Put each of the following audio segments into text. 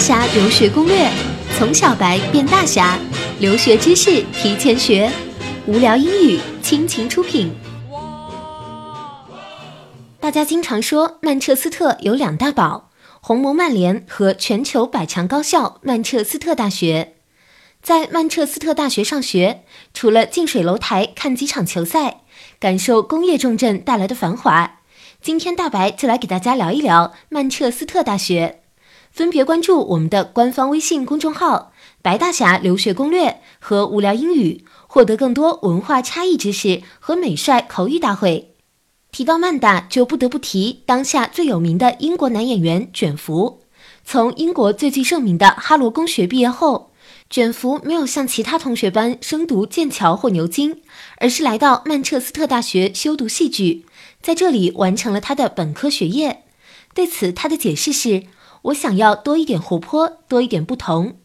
侠留学攻略，从小白变大侠，留学知识提前学，无聊英语倾情出品。大家经常说曼彻斯特有两大宝：红魔曼联和全球百强高校曼彻斯特大学。在曼彻斯特大学上学，除了近水楼台看几场球赛，感受工业重镇带来的繁华，今天大白就来给大家聊一聊曼彻斯特大学。分别关注我们的官方微信公众号“白大侠留学攻略”和“无聊英语”，获得更多文化差异知识和美帅口语大会。提到曼大，就不得不提当下最有名的英国男演员卷福。从英国最具盛名的哈罗公学毕业后，卷福没有像其他同学般升读剑桥或牛津，而是来到曼彻斯特大学修读戏剧，在这里完成了他的本科学业。对此，他的解释是。我想要多一点活泼，多一点不同。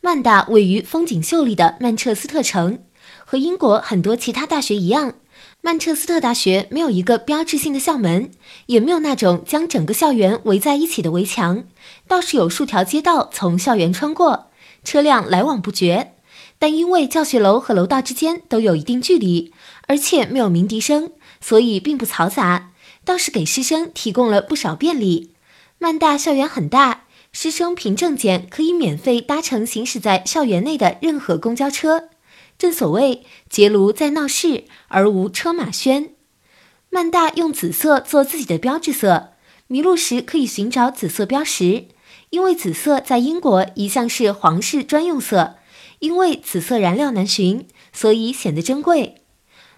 曼大位于风景秀丽的曼彻斯特城，和英国很多其他大学一样，曼彻斯特大学没有一个标志性的校门，也没有那种将整个校园围在一起的围墙，倒是有数条街道从校园穿过，车辆来往不绝。但因为教学楼和楼道之间都有一定距离，而且没有鸣笛声，所以并不嘈杂，倒是给师生提供了不少便利。曼大校园很大，师生凭证件可以免费搭乘行驶在校园内的任何公交车。正所谓结庐在闹市，而无车马喧。曼大用紫色做自己的标志色，迷路时可以寻找紫色标识。因为紫色在英国一向是皇室专用色，因为紫色燃料难寻，所以显得珍贵。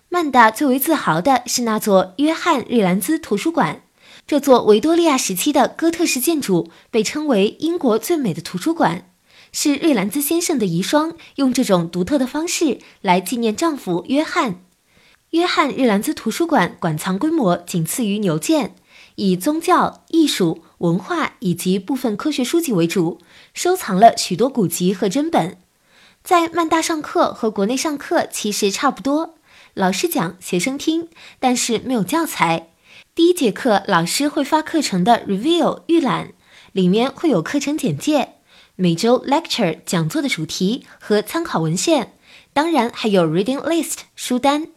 曼大最为自豪的是那座约翰瑞兰兹图书馆。这座维多利亚时期的哥特式建筑被称为英国最美的图书馆，是瑞兰兹先生的遗孀用这种独特的方式来纪念丈夫约翰。约翰瑞兰兹图书馆馆藏规模仅次于牛剑，以宗教、艺术、文化以及部分科学书籍为主，收藏了许多古籍和珍本。在曼大上课和国内上课其实差不多，老师讲，学生听，但是没有教材。第一节课，老师会发课程的 review 预览，里面会有课程简介，每周 lecture 讲座的主题和参考文献，当然还有 reading list 书单。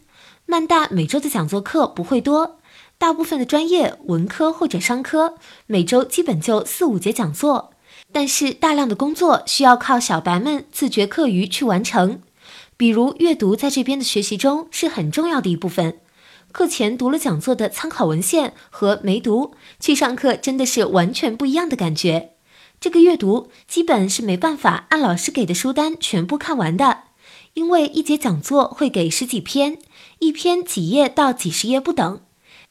曼大每周的讲座课不会多，大部分的专业文科或者商科每周基本就四五节讲座，但是大量的工作需要靠小白们自觉课余去完成，比如阅读，在这边的学习中是很重要的一部分。课前读了讲座的参考文献和没读，去上课真的是完全不一样的感觉。这个阅读基本是没办法按老师给的书单全部看完的，因为一节讲座会给十几篇，一篇几页到几十页不等。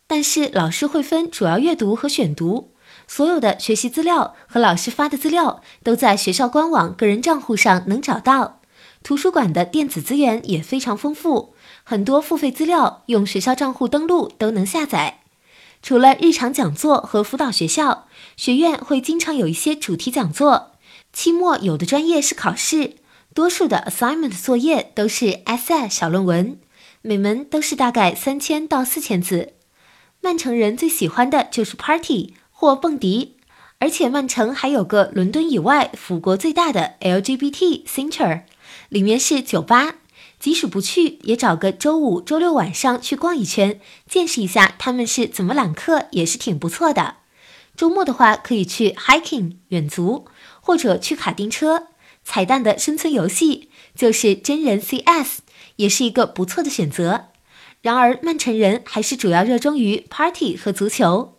但是老师会分主要阅读和选读，所有的学习资料和老师发的资料都在学校官网个人账户上能找到。图书馆的电子资源也非常丰富。很多付费资料用学校账户登录都能下载。除了日常讲座和辅导学校，学院会经常有一些主题讲座。期末有的专业是考试，多数的 assignment 作业都是 essay 小论文，每门都是大概三千到四千字。曼城人最喜欢的就是 party 或蹦迪，而且曼城还有个伦敦以外府国最大的 LGBT center，里面是酒吧。即使不去，也找个周五、周六晚上去逛一圈，见识一下他们是怎么揽客，也是挺不错的。周末的话，可以去 hiking 远足，或者去卡丁车。彩蛋的生存游戏就是真人 CS，也是一个不错的选择。然而，曼城人还是主要热衷于 party 和足球。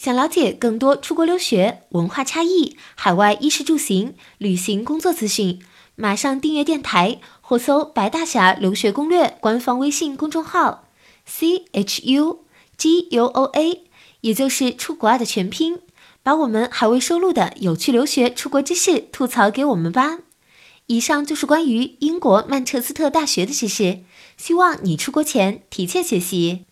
想了解更多出国留学、文化差异、海外衣食住行、旅行工作资讯，马上订阅电台。或搜“白大侠留学攻略”官方微信公众号，C H U G U O A，也就是出国爱的全拼，把我们还未收录的有趣留学出国知识吐槽给我们吧。以上就是关于英国曼彻斯特大学的知识，希望你出国前提前学习。